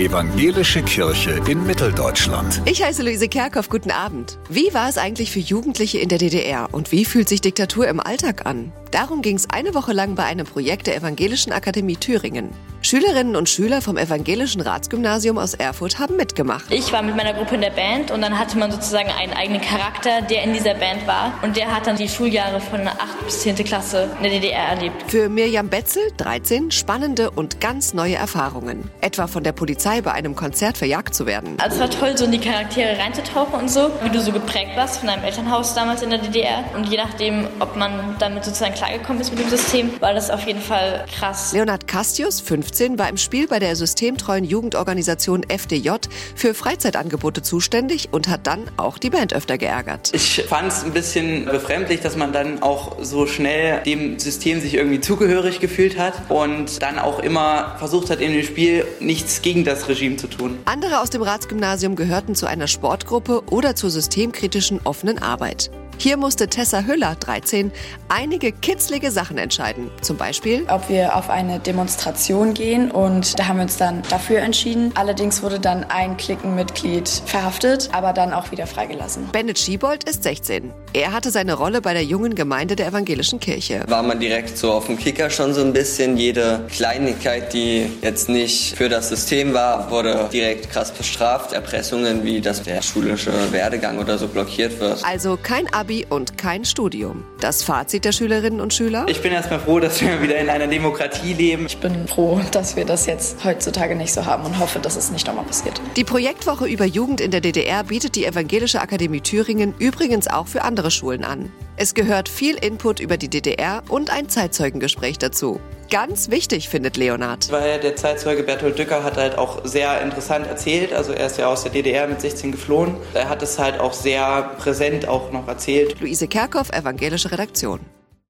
Evangelische Kirche in Mitteldeutschland. Ich heiße Luise Kerkhoff, guten Abend. Wie war es eigentlich für Jugendliche in der DDR und wie fühlt sich Diktatur im Alltag an? Darum ging es eine Woche lang bei einem Projekt der Evangelischen Akademie Thüringen. Schülerinnen und Schüler vom Evangelischen Ratsgymnasium aus Erfurt haben mitgemacht. Ich war mit meiner Gruppe in der Band und dann hatte man sozusagen einen eigenen Charakter, der in dieser Band war. Und der hat dann die Schuljahre von 8. bis 10. Klasse in der DDR erlebt. Für Mirjam Betzel, 13, spannende und ganz neue Erfahrungen. Etwa von der Polizei bei einem Konzert verjagt zu werden. Also es war toll, so in die Charaktere reinzutauchen und so, wie du so geprägt warst von deinem Elternhaus damals in der DDR. Und je nachdem, ob man damit sozusagen klargekommen ist mit dem System, war das auf jeden Fall krass. Leonard Castius, 15, 2017 war im Spiel bei der systemtreuen Jugendorganisation FDJ für Freizeitangebote zuständig und hat dann auch die Band öfter geärgert. Ich fand es ein bisschen befremdlich, dass man dann auch so schnell dem System sich irgendwie zugehörig gefühlt hat und dann auch immer versucht hat, in dem Spiel nichts gegen das Regime zu tun. Andere aus dem Ratsgymnasium gehörten zu einer Sportgruppe oder zur systemkritischen offenen Arbeit. Hier musste Tessa Hüller, 13, einige kitzlige Sachen entscheiden. Zum Beispiel, ob wir auf eine Demonstration gehen und da haben wir uns dann dafür entschieden. Allerdings wurde dann ein Klickenmitglied verhaftet, aber dann auch wieder freigelassen. Bennett Schiebold ist 16. Er hatte seine Rolle bei der jungen Gemeinde der evangelischen Kirche. War man direkt so auf dem Kicker schon so ein bisschen. Jede Kleinigkeit, die jetzt nicht für das System war, wurde direkt krass bestraft. Erpressungen wie, dass der schulische Werdegang oder so blockiert wird. Also kein Abi und kein Studium. Das Fazit der Schülerinnen und Schüler? Ich bin erstmal froh, dass wir wieder in einer Demokratie leben. Ich bin froh, dass wir das jetzt heutzutage nicht so haben und hoffe, dass es nicht nochmal passiert. Die Projektwoche über Jugend in der DDR bietet die Evangelische Akademie Thüringen übrigens auch für andere Schulen an. Es gehört viel Input über die DDR und ein Zeitzeugengespräch dazu. Ganz wichtig, findet Leonard. Weil der Zeitzeuge Bertolt Dücker hat halt auch sehr interessant erzählt. Also er ist ja aus der DDR mit 16 geflohen. Er hat es halt auch sehr präsent auch noch erzählt. Luise Kerkhoff, Evangelische Redaktion.